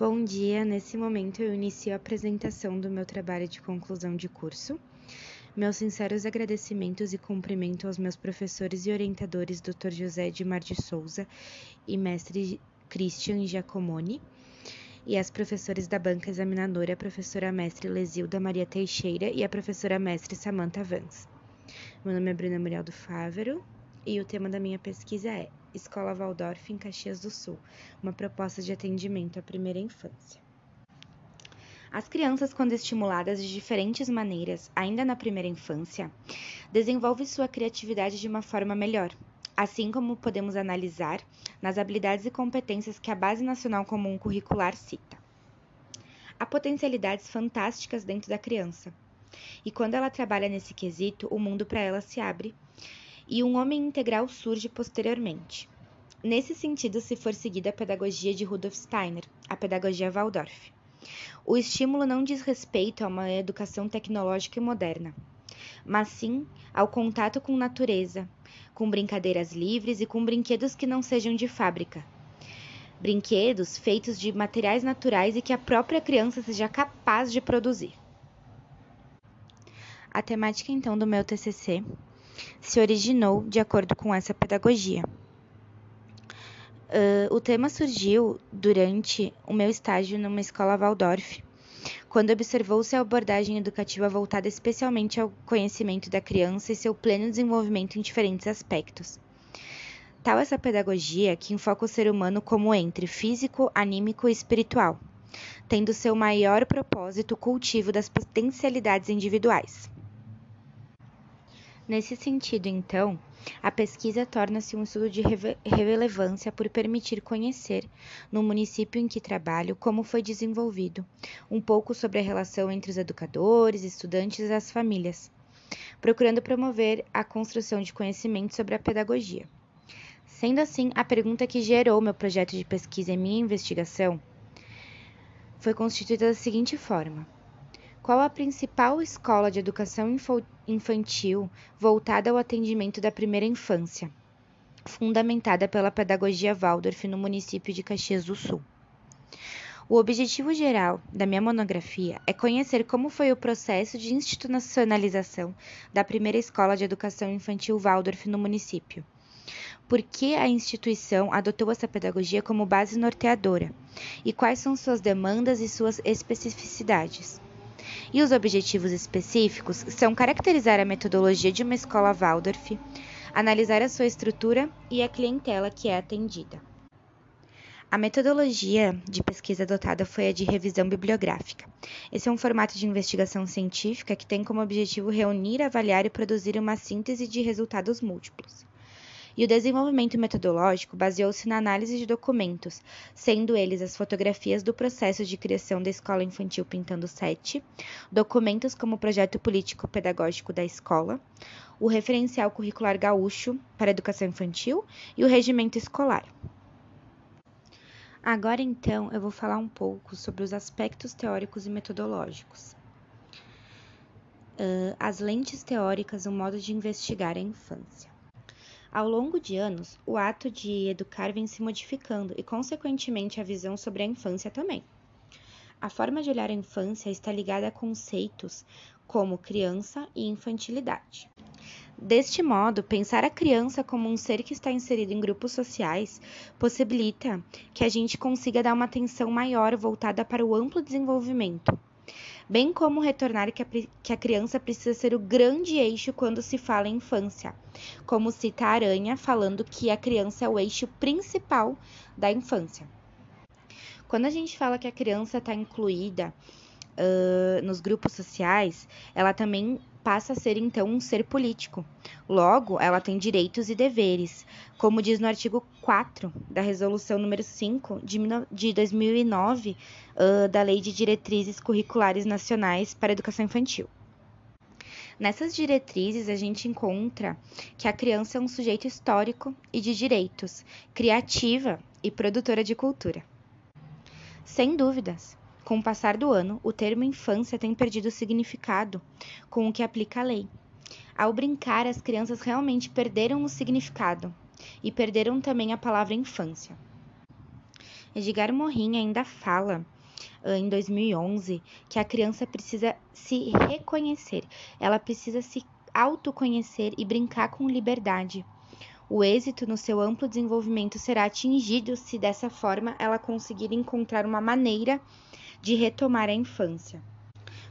Bom dia, nesse momento eu inicio a apresentação do meu trabalho de conclusão de curso. Meus sinceros agradecimentos e cumprimento aos meus professores e orientadores Dr. José Edmar de Souza e mestre Christian Giacomoni, e às professores da banca examinadora, a professora mestre Lesilda Maria Teixeira e a professora mestre Samantha Vance. Meu nome é Bruna Muriel do Fávero e o tema da minha pesquisa é Escola Waldorf em Caxias do Sul, uma proposta de atendimento à primeira infância. As crianças, quando estimuladas de diferentes maneiras, ainda na primeira infância, desenvolvem sua criatividade de uma forma melhor, assim como podemos analisar nas habilidades e competências que a Base Nacional Comum Curricular cita. Há potencialidades fantásticas dentro da criança, e quando ela trabalha nesse quesito, o mundo para ela se abre e um homem integral surge posteriormente. Nesse sentido, se for seguida a pedagogia de Rudolf Steiner, a pedagogia Waldorf. O estímulo não diz respeito a uma educação tecnológica e moderna, mas sim ao contato com natureza, com brincadeiras livres e com brinquedos que não sejam de fábrica. Brinquedos feitos de materiais naturais e que a própria criança seja capaz de produzir. A temática então do meu TCC se originou de acordo com essa pedagogia. Uh, o tema surgiu durante o meu estágio numa escola Waldorf, quando observou-se a abordagem educativa voltada especialmente ao conhecimento da criança e seu pleno desenvolvimento em diferentes aspectos. Tal essa pedagogia que enfoca o ser humano como entre físico, anímico e espiritual, tendo seu maior propósito o cultivo das potencialidades individuais. Nesse sentido, então, a pesquisa torna-se um estudo de relevância por permitir conhecer, no município em que trabalho, como foi desenvolvido, um pouco sobre a relação entre os educadores, estudantes e as famílias, procurando promover a construção de conhecimento sobre a pedagogia. Sendo assim, a pergunta que gerou meu projeto de pesquisa e minha investigação foi constituída da seguinte forma: qual a principal escola de educação infantil voltada ao atendimento da primeira infância, fundamentada pela pedagogia Waldorf no município de Caxias do Sul? O objetivo geral da minha monografia é conhecer como foi o processo de institucionalização da primeira escola de educação infantil Waldorf no município. Por que a instituição adotou essa pedagogia como base norteadora? E quais são suas demandas e suas especificidades? E os objetivos específicos são caracterizar a metodologia de uma escola Waldorf, analisar a sua estrutura e a clientela que é atendida. A metodologia de pesquisa adotada foi a de revisão bibliográfica. Esse é um formato de investigação científica que tem como objetivo reunir, avaliar e produzir uma síntese de resultados múltiplos e o desenvolvimento metodológico baseou-se na análise de documentos, sendo eles as fotografias do processo de criação da Escola Infantil Pintando 7, documentos como o projeto político-pedagógico da escola, o referencial curricular gaúcho para educação infantil e o regimento escolar. Agora, então, eu vou falar um pouco sobre os aspectos teóricos e metodológicos. Uh, as lentes teóricas, o modo de investigar a infância. Ao longo de anos, o ato de educar vem se modificando e, consequentemente, a visão sobre a infância também. A forma de olhar a infância está ligada a conceitos como criança e infantilidade. Deste modo, pensar a criança como um ser que está inserido em grupos sociais possibilita que a gente consiga dar uma atenção maior voltada para o amplo desenvolvimento bem como retornar que a, que a criança precisa ser o grande eixo quando se fala em infância, como cita a Aranha falando que a criança é o eixo principal da infância. Quando a gente fala que a criança está incluída uh, nos grupos sociais, ela também passa a ser então um ser político. Logo, ela tem direitos e deveres, como diz no artigo 4 da Resolução número 5 de, de 2009 uh, da Lei de Diretrizes Curriculares Nacionais para a Educação Infantil. Nessas diretrizes, a gente encontra que a criança é um sujeito histórico e de direitos, criativa e produtora de cultura. Sem dúvidas, com o passar do ano, o termo infância tem perdido significado com o que aplica a lei. Ao brincar, as crianças realmente perderam o significado e perderam também a palavra infância. Edgar Morin ainda fala em 2011 que a criança precisa se reconhecer, ela precisa se autoconhecer e brincar com liberdade. O êxito no seu amplo desenvolvimento será atingido se dessa forma ela conseguir encontrar uma maneira de retomar a infância.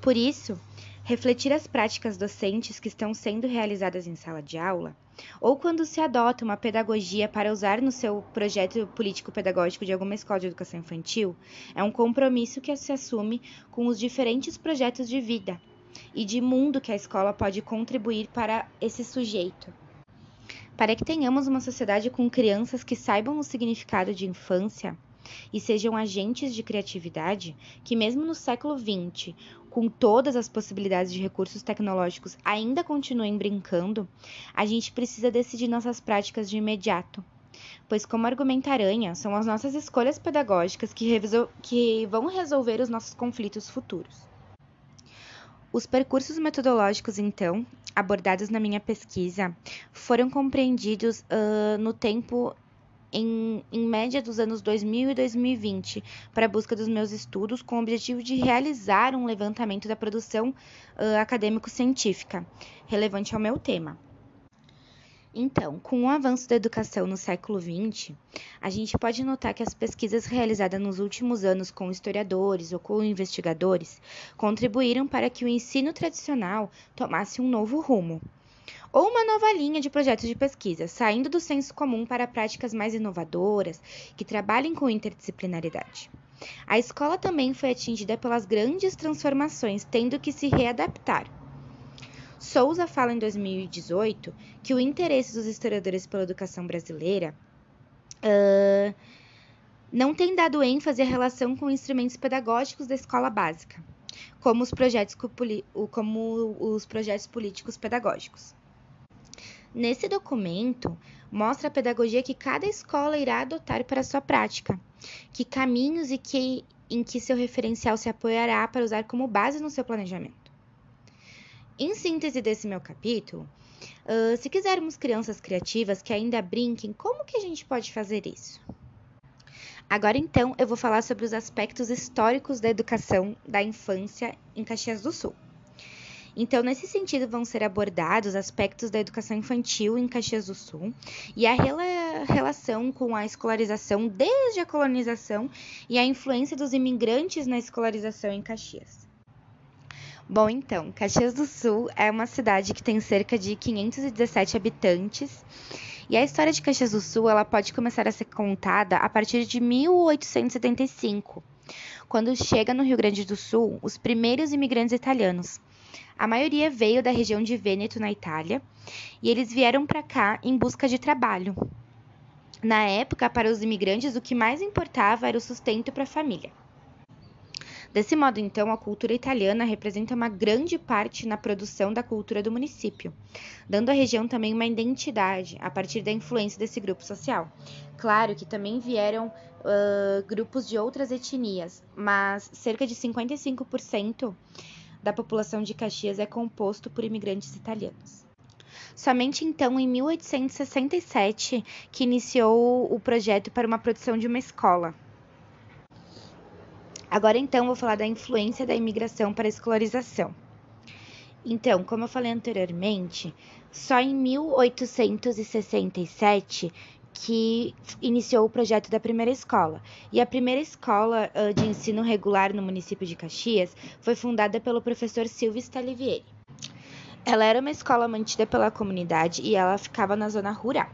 Por isso, refletir as práticas docentes que estão sendo realizadas em sala de aula, ou quando se adota uma pedagogia para usar no seu projeto político-pedagógico de alguma escola de educação infantil, é um compromisso que se assume com os diferentes projetos de vida e de mundo que a escola pode contribuir para esse sujeito. Para que tenhamos uma sociedade com crianças que saibam o significado de infância e sejam agentes de criatividade, que mesmo no século XX, com todas as possibilidades de recursos tecnológicos, ainda continuem brincando, a gente precisa decidir nossas práticas de imediato. Pois, como argumenta Aranha, são as nossas escolhas pedagógicas que, que vão resolver os nossos conflitos futuros. Os percursos metodológicos, então, abordados na minha pesquisa, foram compreendidos uh, no tempo em, em, média dos anos 2000 e 2020 para a busca dos meus estudos com o objetivo de realizar um levantamento da produção uh, acadêmico-científica relevante ao meu tema. Então, com o avanço da educação no século XX, a gente pode notar que as pesquisas realizadas nos últimos anos com historiadores ou com investigadores contribuíram para que o ensino tradicional tomasse um novo rumo, ou uma nova linha de projetos de pesquisa, saindo do senso comum para práticas mais inovadoras que trabalhem com interdisciplinaridade. A escola também foi atingida pelas grandes transformações, tendo que se readaptar Souza fala em 2018 que o interesse dos historiadores pela educação brasileira uh, não tem dado ênfase à relação com instrumentos pedagógicos da escola básica, como os projetos, como os projetos políticos pedagógicos. Nesse documento, mostra a pedagogia que cada escola irá adotar para sua prática, que caminhos e que, em que seu referencial se apoiará para usar como base no seu planejamento. Em síntese desse meu capítulo, uh, se quisermos crianças criativas que ainda brinquem, como que a gente pode fazer isso? Agora então eu vou falar sobre os aspectos históricos da educação da infância em Caxias do Sul. Então, nesse sentido, vão ser abordados aspectos da educação infantil em Caxias do Sul e a rela relação com a escolarização desde a colonização e a influência dos imigrantes na escolarização em Caxias. Bom, então, Caxias do Sul é uma cidade que tem cerca de 517 habitantes. E a história de Caxias do Sul ela pode começar a ser contada a partir de 1875, quando chega no Rio Grande do Sul os primeiros imigrantes italianos. A maioria veio da região de Vêneto, na Itália, e eles vieram para cá em busca de trabalho. Na época, para os imigrantes, o que mais importava era o sustento para a família. Desse modo, então, a cultura italiana representa uma grande parte na produção da cultura do município, dando à região também uma identidade a partir da influência desse grupo social. Claro que também vieram uh, grupos de outras etnias, mas cerca de 55% da população de Caxias é composto por imigrantes italianos. Somente então, em 1867, que iniciou o projeto para uma produção de uma escola, Agora então vou falar da influência da imigração para a escolarização. Então, como eu falei anteriormente, só em 1867 que iniciou o projeto da primeira escola. E a primeira escola uh, de ensino regular no município de Caxias foi fundada pelo professor Silvio Stalivieri. Ela era uma escola mantida pela comunidade e ela ficava na zona rural.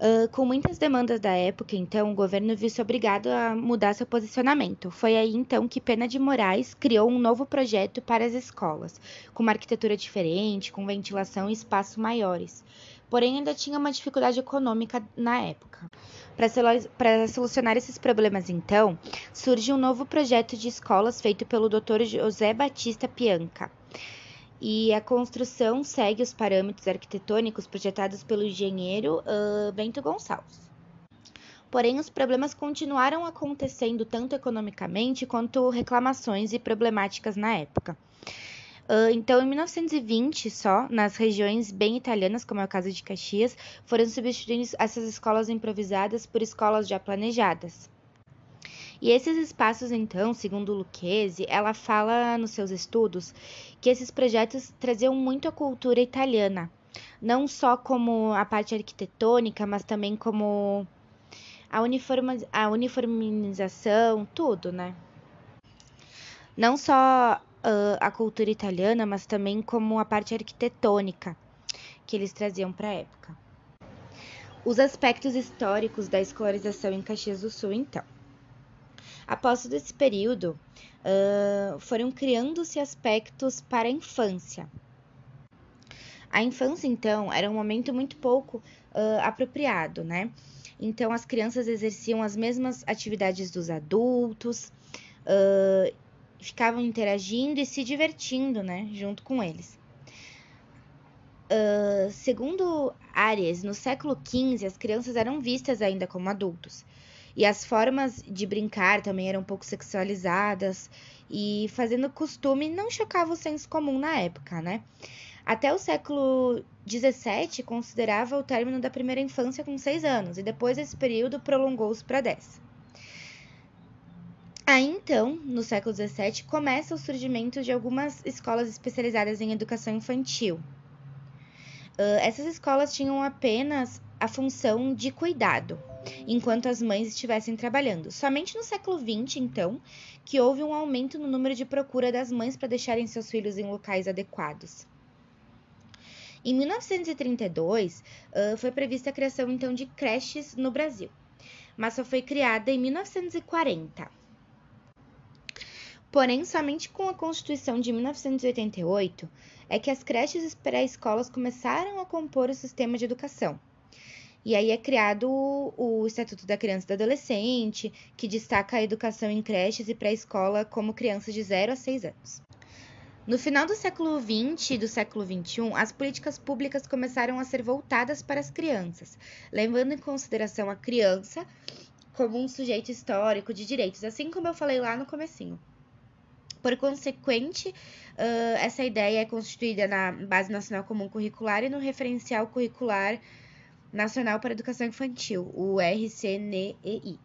Uh, com muitas demandas da época, então, o governo viu-se obrigado a mudar seu posicionamento. Foi aí, então, que Pena de Moraes criou um novo projeto para as escolas, com uma arquitetura diferente, com ventilação e espaços maiores. Porém, ainda tinha uma dificuldade econômica na época. Para solucionar esses problemas, então, surge um novo projeto de escolas feito pelo Dr. José Batista Pianca e a construção segue os parâmetros arquitetônicos projetados pelo engenheiro uh, Bento Gonçalves. Porém, os problemas continuaram acontecendo tanto economicamente quanto reclamações e problemáticas na época. Uh, então, em 1920, só, nas regiões bem italianas, como é o caso de Caxias, foram substituídas essas escolas improvisadas por escolas já planejadas. E esses espaços, então, segundo Lucchese, ela fala nos seus estudos que esses projetos traziam muito a cultura italiana, não só como a parte arquitetônica, mas também como a, uniforma, a uniformização, tudo, né? Não só uh, a cultura italiana, mas também como a parte arquitetônica que eles traziam para a época. Os aspectos históricos da escolarização em Caxias do Sul, então. Após todo esse período, uh, foram criando-se aspectos para a infância. A infância, então, era um momento muito pouco uh, apropriado, né? Então, as crianças exerciam as mesmas atividades dos adultos, uh, ficavam interagindo e se divertindo, né, junto com eles. Uh, segundo Ares, no século XV, as crianças eram vistas ainda como adultos. E as formas de brincar também eram um pouco sexualizadas e fazendo costume não chocava o senso comum na época, né? Até o século XVII considerava o término da primeira infância com seis anos e depois esse período prolongou-se para dez. Aí então, no século XVII, começa o surgimento de algumas escolas especializadas em educação infantil. Uh, essas escolas tinham apenas a função de cuidado, enquanto as mães estivessem trabalhando. Somente no século XX, então, que houve um aumento no número de procura das mães para deixarem seus filhos em locais adequados. Em 1932, uh, foi prevista a criação então de creches no Brasil, mas só foi criada em 1940. Porém, somente com a Constituição de 1988 é que as creches pré-escolas começaram a compor o sistema de educação. E aí é criado o, Estatuto da Criança e do Adolescente, que destaca a educação em creches e pré-escola como crianças de 0 a 6 anos. No final do século XX e do século XXI, as políticas públicas começaram a ser voltadas para as crianças, levando em consideração a criança como um sujeito histórico de direitos, assim como eu falei lá no comecinho. Por consequente, uh, essa ideia é constituída na Base Nacional Comum Curricular e no Referencial Curricular Nacional para Educação Infantil, o RCNEI.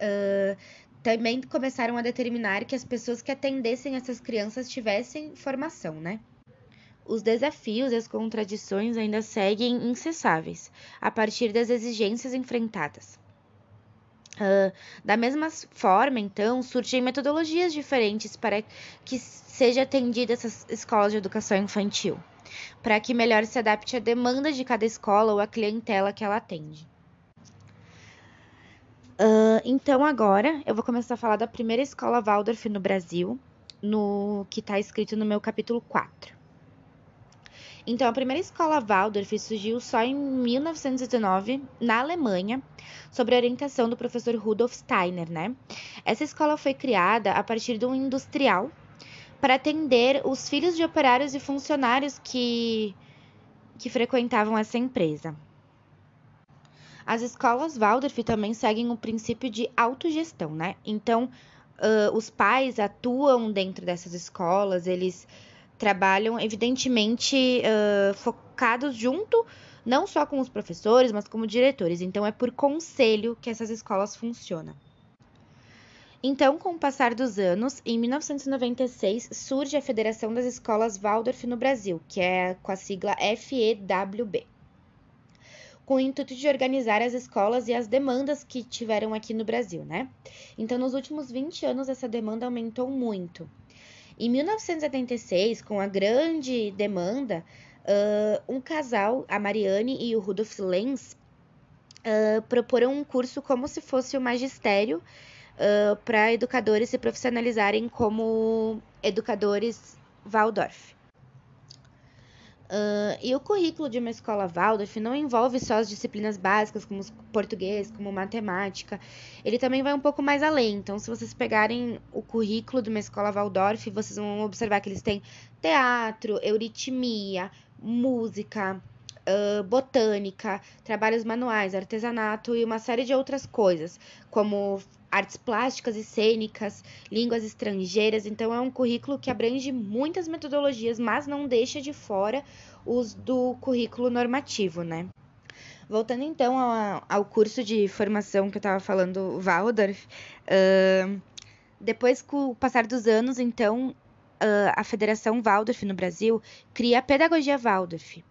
Uh, também começaram a determinar que as pessoas que atendessem essas crianças tivessem formação, né? Os desafios e as contradições ainda seguem incessáveis, a partir das exigências enfrentadas. Uh, da mesma forma, então, surgem metodologias diferentes para que seja atendida essas escolas de educação infantil para que melhor se adapte à demanda de cada escola ou à clientela que ela atende. Uh, então, agora eu vou começar a falar da primeira escola Waldorf no Brasil, no que está escrito no meu capítulo 4. Então, a primeira escola Waldorf surgiu só em 1919, na Alemanha, sob a orientação do professor Rudolf Steiner, né? Essa escola foi criada a partir de um industrial para atender os filhos de operários e funcionários que, que frequentavam essa empresa. As escolas Waldorf também seguem o princípio de autogestão, né? Então, uh, os pais atuam dentro dessas escolas, eles trabalham, evidentemente, uh, focados junto, não só com os professores, mas como diretores. Então, é por conselho que essas escolas funcionam. Então, com o passar dos anos, em 1996 surge a Federação das Escolas Waldorf no Brasil, que é com a sigla FEWB, com o intuito de organizar as escolas e as demandas que tiveram aqui no Brasil, né? Então, nos últimos 20 anos, essa demanda aumentou muito. Em 1976, com a grande demanda, uh, um casal, a Mariane e o Rudolf Lenz, uh, proporam um curso como se fosse o magistério uh, para educadores se profissionalizarem como educadores Waldorf. Uh, e o currículo de uma escola Waldorf não envolve só as disciplinas básicas, como português, como matemática. Ele também vai um pouco mais além. Então, se vocês pegarem o currículo de uma escola Waldorf, vocês vão observar que eles têm teatro, euritmia, música, uh, botânica, trabalhos manuais, artesanato e uma série de outras coisas, como artes plásticas e cênicas, línguas estrangeiras. Então, é um currículo que abrange muitas metodologias, mas não deixa de fora os do currículo normativo, né? Voltando então ao, ao, curso de formação que eu estava falando, Waldorf, uh, depois com o passar dos anos, então, uh, a Federação Waldorf no Brasil cria a Pedagogia Waldorf,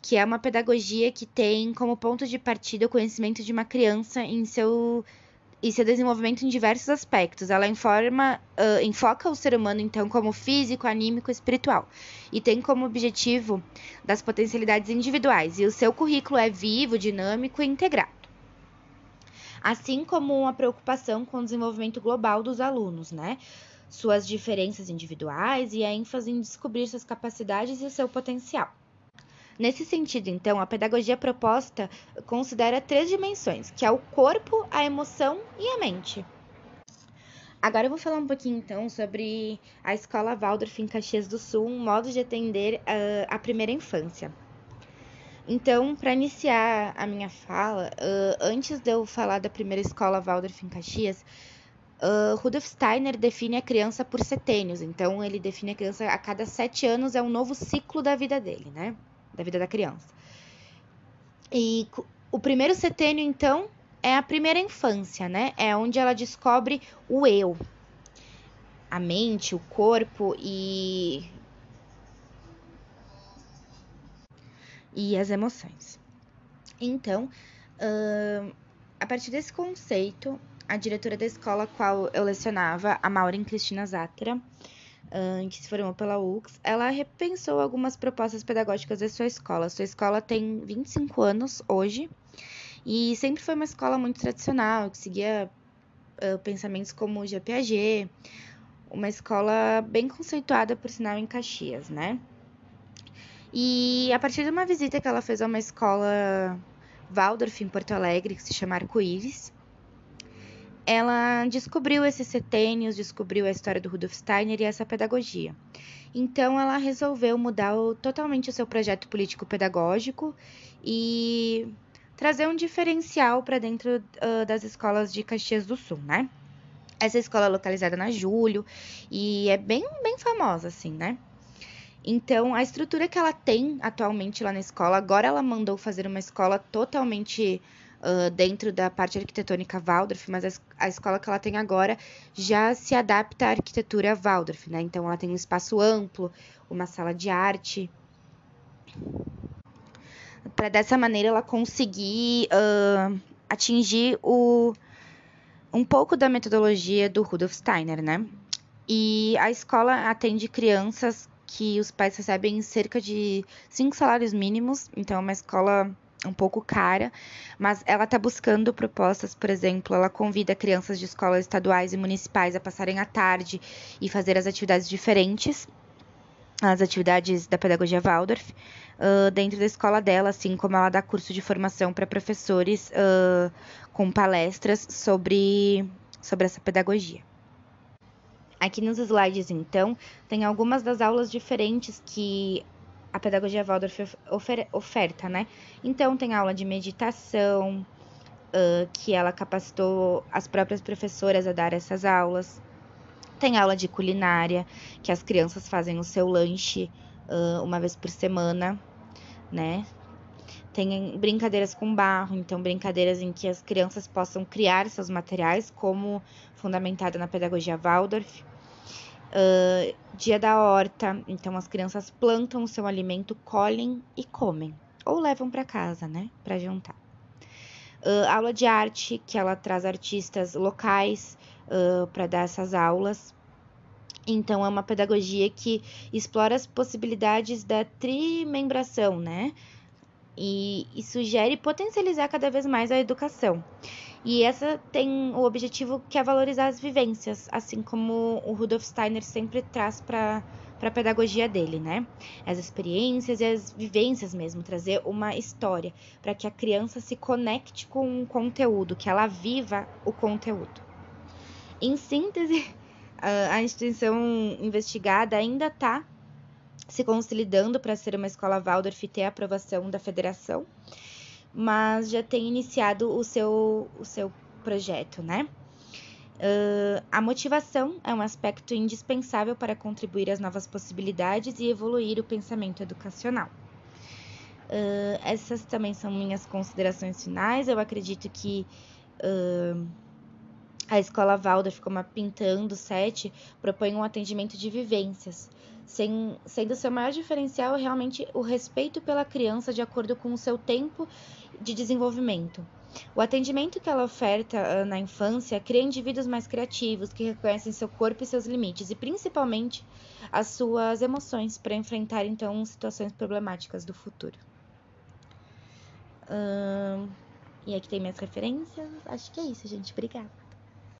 que é uma pedagogia que tem como ponto de partida o conhecimento de uma criança em seu e seu desenvolvimento em diversos aspectos. Ela informa, uh, enfoca o ser humano, então, como físico, anímico e espiritual. E tem como objetivo das potencialidades individuais. E o seu currículo é vivo, dinâmico e integrado. Assim como uma preocupação com o desenvolvimento global dos alunos, né? Suas diferenças individuais e a ênfase em descobrir suas capacidades e seu potencial. Nesse sentido, então, a pedagogia proposta considera três dimensões, que é o corpo, a emoção e a mente. Agora eu vou falar um pouquinho então sobre a escola Waldorf em Caxias do Sul, um modo de atender uh, a primeira infância. Então, para iniciar a minha fala, uh, antes de eu falar da primeira escola Waldorf em Caxias, uh, Rudolf Steiner define a criança por setênios. Então, ele define a criança a cada sete anos é um novo ciclo da vida dele, né? Da vida da criança. E o primeiro setênio, então, é a primeira infância, né? É onde ela descobre o eu, a mente, o corpo e. e as emoções. Então, uh, a partir desse conceito, a diretora da escola a qual eu lecionava, a Maureen Cristina Zátera, que se formou pela UX, ela repensou algumas propostas pedagógicas da sua escola. Sua escola tem 25 anos hoje e sempre foi uma escola muito tradicional, que seguia uh, pensamentos como o GPAG, uma escola bem conceituada, por sinal, em Caxias, né? E a partir de uma visita que ela fez a uma escola Waldorf em Porto Alegre, que se chama Arco-Íris, ela descobriu esses setênios, descobriu a história do Rudolf Steiner e essa pedagogia. Então, ela resolveu mudar o, totalmente o seu projeto político-pedagógico e trazer um diferencial para dentro uh, das escolas de Caxias do Sul, né? Essa escola é localizada na Júlio e é bem, bem famosa, assim, né? Então, a estrutura que ela tem atualmente lá na escola, agora ela mandou fazer uma escola totalmente uh, dentro da parte arquitetônica Waldorf, mas a, a, escola que ela tem agora já se adapta à arquitetura Waldorf, né? Então ela tem um espaço amplo, uma sala de arte. Para dessa maneira ela conseguir uh, atingir o, um pouco da metodologia do Rudolf Steiner, né? E a escola atende crianças que os pais recebem cerca de cinco salários mínimos, então é uma escola um pouco cara, mas ela está buscando propostas, por exemplo, ela convida crianças de escolas estaduais e municipais a passarem a tarde e fazer as atividades diferentes, as atividades da pedagogia Waldorf, uh, dentro da escola dela, assim como ela dá curso de formação para professores uh, com palestras sobre, sobre essa pedagogia. Aqui nos slides, então, tem algumas das aulas diferentes que a pedagogia Waldorf ofer oferta, né? Então, tem aula de meditação, uh, que ela capacitou as próprias professoras a dar essas aulas. Tem aula de culinária, que as crianças fazem o seu lanche uh, uma vez por semana, né? Tem brincadeiras com barro, então brincadeiras em que as crianças possam criar seus materiais, como fundamentada na pedagogia Waldorf. Uh, dia da horta, então as crianças plantam o seu alimento, colhem e comem, ou levam para casa, né, para jantar. Uh, aula de arte, que ela traz artistas locais uh, para dar essas aulas. Então, é uma pedagogia que explora as possibilidades da trimembração, né? E, e sugere potencializar cada vez mais a educação. E essa tem o objetivo que é valorizar as vivências, assim como o Rudolf Steiner sempre traz para para a pedagogia dele, né? As experiências e as vivências mesmo, trazer uma história para que a criança se conecte com o conteúdo, que ela viva o conteúdo. Em síntese, a instituição investigada ainda está se consolidando para ser uma escola Waldorf e ter a aprovação da federação mas já tem iniciado o seu, o seu projeto, né? Uh, a motivação é um aspecto indispensável para contribuir às novas possibilidades e evoluir o pensamento educacional. Uh, essas também são minhas considerações finais. Eu acredito que uh, a escola Waldorf, como a Pintando 7, propõe um atendimento de vivências, sem, sendo seu maior diferencial realmente o respeito pela criança de acordo com o seu tempo de desenvolvimento. O atendimento que ela oferta uh, na infância cria indivíduos mais criativos, que reconhecem seu corpo e seus limites, e principalmente as suas emoções, para enfrentar então situações problemáticas do futuro. Uh, e aqui tem minhas referências. Acho que é isso, gente. Obrigada.